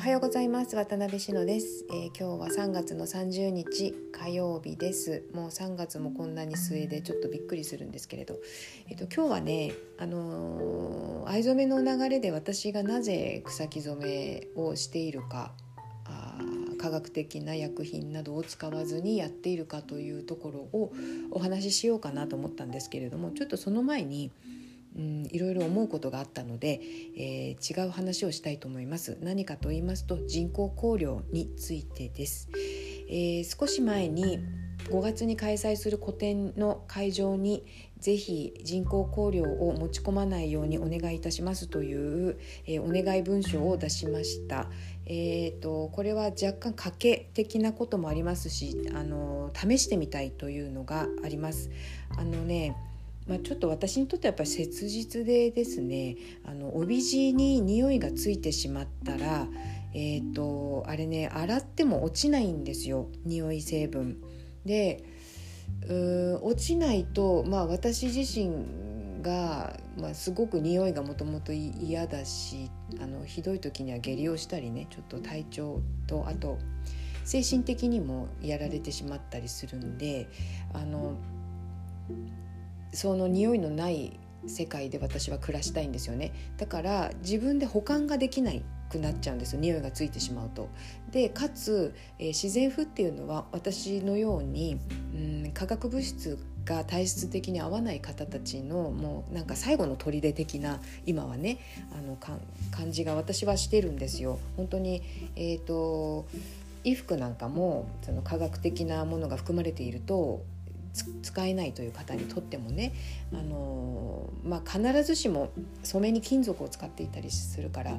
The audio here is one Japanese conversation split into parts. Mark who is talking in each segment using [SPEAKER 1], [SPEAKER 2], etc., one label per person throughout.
[SPEAKER 1] おはようございます。渡辺志乃です、えー、今日は3月の30日火曜日です。もう3月もこんなに末でちょっとびっくりするんですけれど、えーと、今日はねあのー、藍染めの流れで私がなぜ草木染めをしているか科学的な薬品などを使わずにやっているかというところをお話ししようかなと思ったんですけれどもちょっとその前にうん、いろいろ思うことがあったので、えー、違う話をしたいと思います何かと言いますと人工香料についてです、えー、少し前に5月に開催する個展の会場にぜひ人工香料を持ち込まないようにお願いいたしますという、えー、お願い文書を出しました。えーと、これは若干賭け的なこともありますしあの試してみたいというのがあります。あのねまあ、ちょっと私にとってはやっぱり切実でですねあの帯地に匂いがついてしまったらえっ、ー、とあれね洗っても落ちないんですよ匂い成分。でう落ちないと、まあ、私自身が、まあ、すごく匂いがもともと嫌だしあのひどい時には下痢をしたりねちょっと体調とあと精神的にもやられてしまったりするんであのその匂いのない世界で私は暮らしたいんですよねだから自分で保管ができないくなっちゃうんです匂いがついてしまうと。でかつ、えー、自然風っていうのは私のように、うん、化学物質が体質的に合わない方たちのもうなんか最後の砦的な今はねあの感じが私はしてるんですよ。本当に、えーと衣服なんかもその科学的なものが含まれていると使えないという方にとってもね、あのまあ、必ずしも染めに金属を使っていたりするから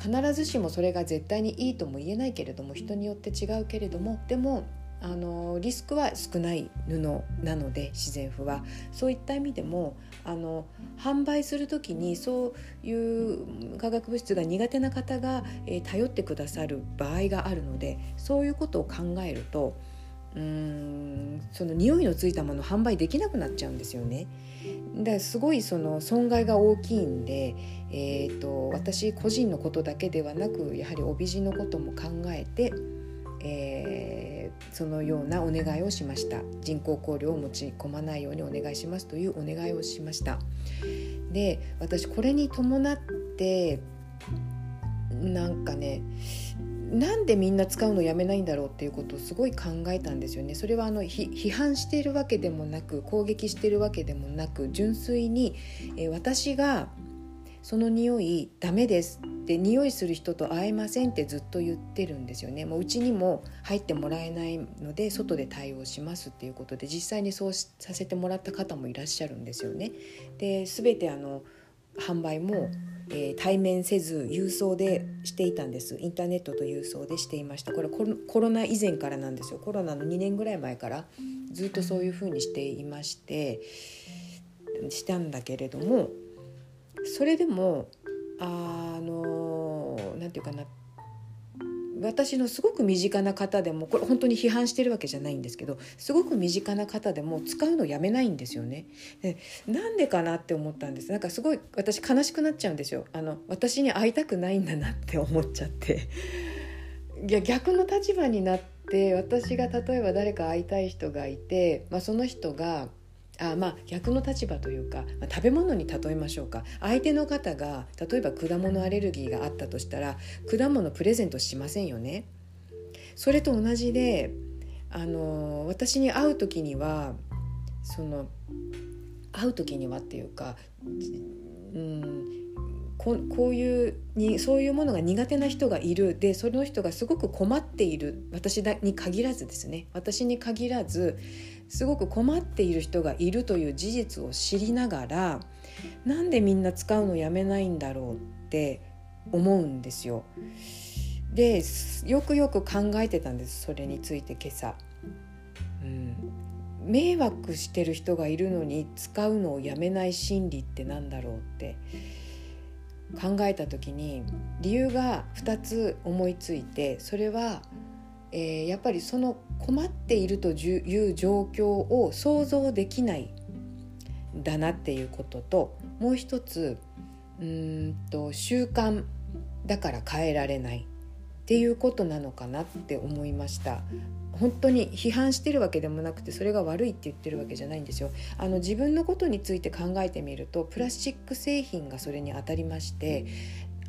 [SPEAKER 1] 必ずしもそれが絶対にいいとも言えないけれども人によって違うけれどもでもあのリスクは少ない布なので自然譜は。そういった意味でもあの販売する時にそういう化学物質が苦手な方が、えー、頼ってくださる場合があるのでそういうことを考えるとうーんその匂いのついたもの販売できなくなっちゃうんですよね。だからすごいその損害が大きいんで、えーと、私個人のことだけではなくやはり帯地のことも考えて、えー、そのようなお願いをしました人工香料を持ち込まないようにお願いしますというお願いをしましたで私これに伴ってなんかねなんでみんな使うのやめないんだろうっていうことをすごい考えたんですよね。それはあの批判しているわけでもなく攻撃しているわけでもなく純粋に、えー、私がその匂いダメですって匂いする人と会えませんってずっと言ってるんですよね。もううちにも入ってもらえないので外で対応しますっていうことで実際にそうさせてもらった方もいらっしゃるんですよね。で全てあの販売もえー、対面せず郵送でしていたんです。インターネットと郵送でしていました。これコロナ以前からなんですよ。コロナの2年ぐらい前からずっとそういうふうにしていましてしたんだけれどもそれでもあの何て言うかな私のすごく身近な方でもこれ本当に批判してるわけじゃないんですけどすごく身近な方でも使うのやめないんですよね。でなんでかなって思ったんですなんかすごい私悲しくなっちゃうんですよ。あの私に会いたくないんだなって思っちゃって。いや逆の立場になって私が例えば誰か会いたい人がいて、まあ、その人があまあ逆の立場というか、まあ、食べ物に例えましょうか。相手の方が例えば果物アレルギーがあったとしたら果物プレゼントしませんよね。それと同じであの私に会う時にはその会う時にはっていうか、うん、ここういうにそういうものが苦手な人がいる。でその人がすごく困っている。私に限らずですね。私に限らずすごく困っている人がいるという事実を知りながらなんでみんな使うのやめないんだろうって思うんですよ。でよくよく考えてたんですそれについて今朝。うん、迷惑してる人がいるのに使うのをやめない心理ってなんだろうって考えた時に理由が2つ思いついてそれはえー、やっぱりその困っているという状況を想像できないだなっていうことともう一つうんと習慣だから変えられないっていうことなのかなって思いました。本当に批判してるわけでもなくてそれが悪いって言ってるわけじゃないんですよ。あの自分のことについて考えてみるとプラスチック製品がそれに当たりまして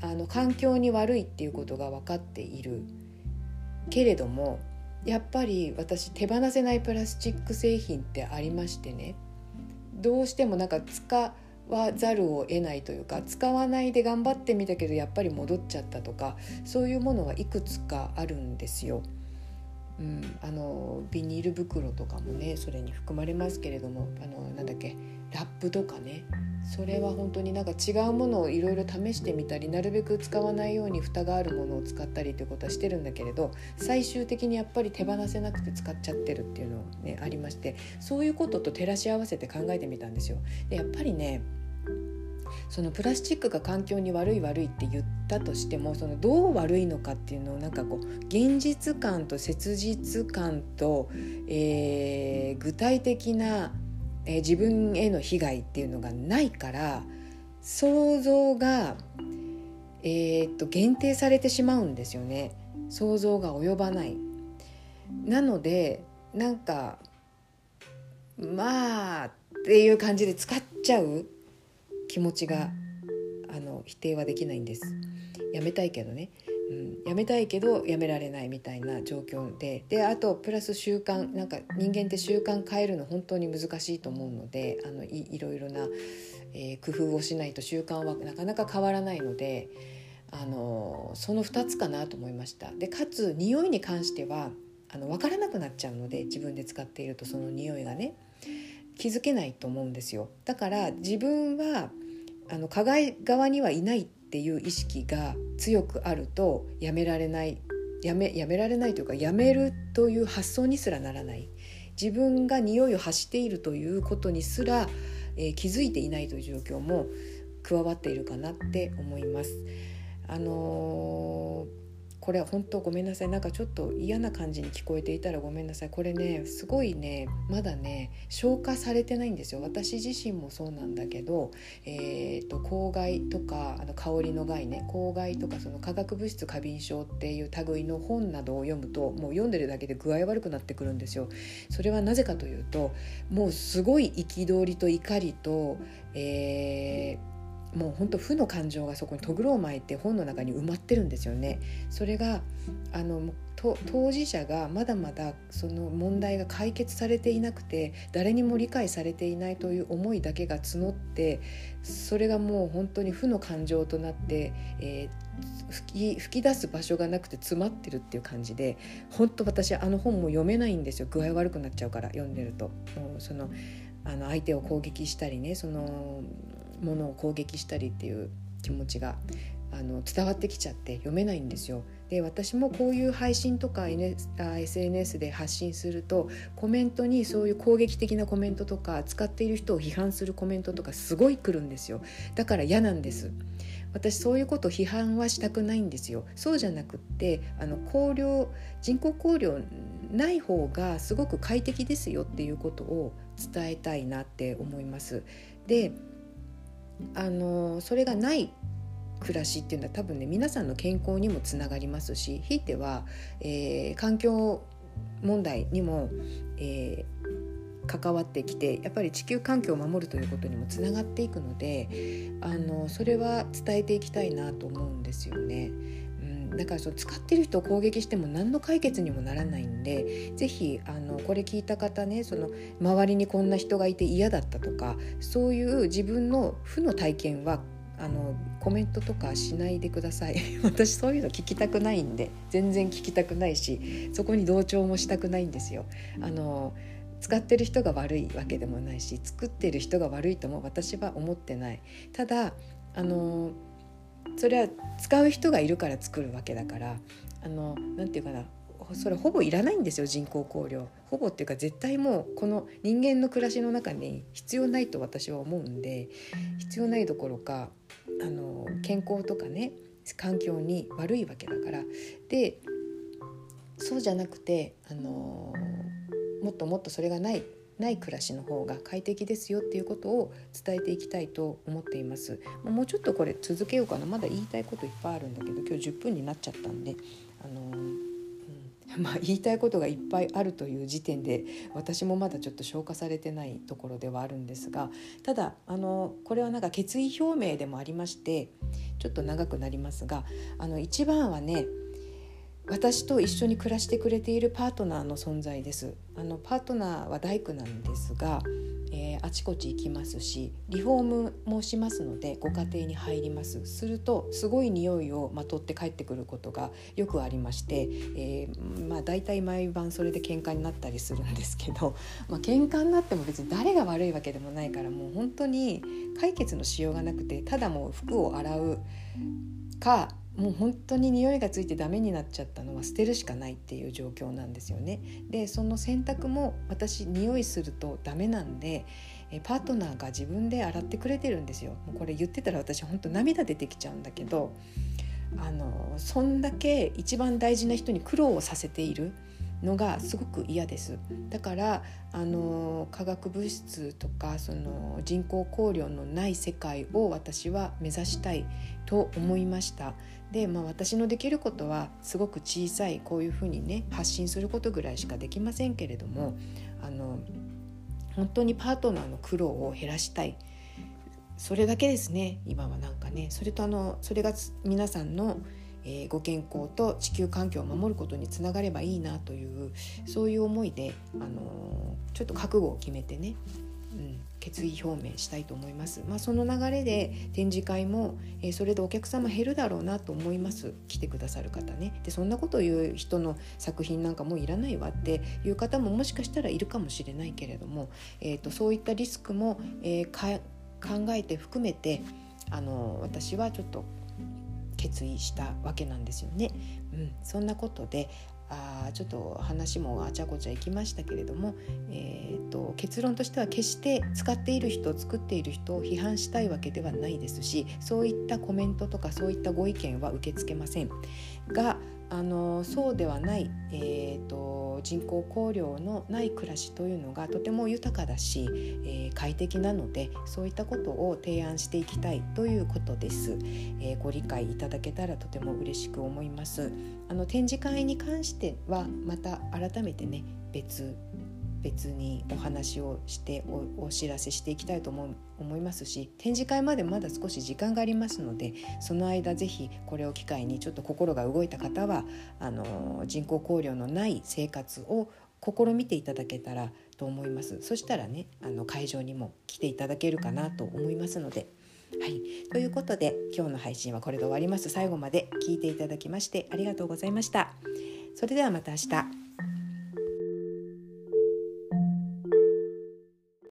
[SPEAKER 1] あの環境に悪いっていうことが分かっている。けれどもやっぱり私手放せないプラスチック製品ってありましてねどうしてもなんか使わざるを得ないというか使わないで頑張ってみたけどやっぱり戻っちゃったとかそういうものはいくつかあるんですよ。うん、あのビニール袋とかもねそれに含まれますけれどもあのなんだっけラップとかねそれは本当になんか違うものをいろいろ試してみたりなるべく使わないように蓋があるものを使ったりということはしてるんだけれど最終的にやっぱり手放せなくて使っちゃってるっていうのねありましてそういうことと照らし合わせて考えてみたんですよ。でやっぱりねそのプラスチックが環境に悪い悪いって言ったとしてもそのどう悪いのかっていうのをなんかこう現実感と切実感と、えー、具体的な、えー、自分への被害っていうのがないから想像が、えー、っと限定されてしまうんですよね。想像が及ばない。なのでなんかまあっていう感じで使っちゃう気持ちがあの否定はできないんです。やめたいけどね、うん、やめたいけどやめられないみたいな状況で。であとプラス習慣なんか人間って習慣変えるの本当に難しいと思うのであのいいろいろな、えー、工夫をしないと習慣はなかなか変わらないのであのその2つかなと思いました。でかつ匂いに関してはあの分からなくなっちゃうので自分で使っているとその匂いがね。気づけないと思うんですよ。だから自分はあの加害側にはいないっていう意識が強くあるとやめられないやめやめられないというかやめるという発想にすらならない自分が匂いを発しているということにすら、えー、気づいていないという状況も加わっているかなって思います。あのーこれは本当ごめんなさい。なんかちょっと嫌な感じに聞こえていたらごめんなさい。これねすごいねまだね消化されてないんですよ。私自身もそうなんだけど、えーと、公害とかあの香りの害ね公害とかその化学物質過敏症っていう類の本などを読むともう読んでるだけで具合悪くなってくるんですよ。それはなぜかというともうすごい憤りと怒りと、えーもう本当負の感情がそこにとぐろを巻いて本の中に埋まってるんですよね。それがあの当事者がまだまだその問題が解決されていなくて誰にも理解されていないという思いだけが募ってそれがもう本当に負の感情となって、えー、吹き吹き出す場所がなくて詰まってるっていう感じで本当私あの本も読めないんですよ具合悪くなっちゃうから読んでると。もうそのあの相手を攻撃したりねそのものを攻撃したりっていう気持ちがあの伝わってきちゃって読めないんですよ。で私もこういう配信とか、SNS で発信するとコメントにそういう攻撃的なコメントとか使っている人を批判するコメントとかすごい来るんですよだから嫌なんです私そういうこと批判はしたくないんですよ。そうじゃなくってあの考慮人工考慮ない方がすごく快適ですよっていうことを伝えたいなって思います。であのそれがない暮らしっていうのは多分ね皆さんの健康にもつながりますしひいては、えー、環境問題にも、えー、関わってきてやっぱり地球環境を守るということにもつながっていくのであのそれは伝えていきたいなと思うんですよね。だからその使ってる人を攻撃しても何の解決にもならないんで是非あのこれ聞いた方ねその周りにこんな人がいて嫌だったとかそういう自分の負の体験はあのコメントとかしないでください 私そういうの聞きたくないんで全然聞きたくないしそこに同調もしたくないんですよ。あの使ってる人が悪いわけでもないし作ってる人が悪いとも私は思ってない。ただあのそれは使う人がいるから作るわけだからあのなていうかなそれほぼいらないんですよ人工香料ほぼっていうか絶対もうこの人間の暮らしの中に必要ないと私は思うんで必要ないどころかあの健康とかね環境に悪いわけだから。でそうじゃなくてあのもっともっとそれがないない暮らしの方が快適ですよっていうことを伝えていきたいと思っています。もうちょっとこれ続けようかな。まだ言いたいこといっぱいあるんだけど今日10分になっちゃったんであのまあ、言いたいことがいっぱいあるという時点で私もまだちょっと消化されてないところではあるんですがただあのこれはなんか決意表明でもありましてちょっと長くなりますがあの一番はね私と一緒に暮らしてくれているパートナーの存在です。あのパートナーは大工なんですがえー、あちこち行きますしリフォームもしますのでご家庭に入ります。するとすごい匂いをまとって帰ってくることがよくありまして、えー、まあ、大体毎晩それで喧嘩になったりするんですけど、まあ、喧嘩になっても別に誰が悪いわけでもないからもう本当に解決のしようがなくてただもう服を洗うかもう本当に匂いがついてダメになっちゃったのは捨てるしかないっていう状況なんですよね。でその洗濯も私匂いするとダメなんでパートナーが自分で洗ってくれてるんですよ。もうこれ言ってたら私本当涙出てきちゃうんだけどあのそんだけ一番大事な人に苦労をさせている。のがすごく嫌ですだからあの化学物質とかその人工香料のない世界を私は目指したいと思いましたで、まあ、私のできることはすごく小さいこういうふうにね発信することぐらいしかできませんけれどもあの本当にパートナーの苦労を減らしたい。それだけですね今はなんかね。それとあのそれが皆さんのえー、ご健康と地球環境を守ることにつながればいいなというそういう思いで、あのー、ちょっと覚悟を決めてね、うん、決意表明したいと思います。まあ、その流れで展示会も、えー、それでお客様減るだろうなと思います来てくださる方ね。でそんなことを言う人の作品なんかもういらないわっていう方ももしかしたらいるかもしれないけれども、えーと、そういったリスクも、えー、考えて含めてあの私はちょっと決意したわけなんですよね。うん、そんなことであちょっと話もあちゃこちゃいきましたけれども、えーと、結論としては決して使っている人作っている人を批判したいわけではないですしそういったコメントとかそういったご意見は受け付けません。があのそうではない、えーと、人工香料のない暮らしというのがとても豊かだし、えー、快適なのでそういったことを提案していきたいということです、えー、ご理解いただけたらとても嬉しく思います。あの展示会に関してはまた改めてね別別にお話をしてお知らせしていきたいと思思いますし展示会までまだ少し時間がありますのでその間是非これを機会にちょっと心が動いた方はあの人工香料のない生活を試みていただけたらと思いますそしたらねあの会場にも来ていただけるかなと思いますので。はい、ということで今日の配信はこれで終わります最後まで聞いていただきましてありがとうございました。それではまた明日。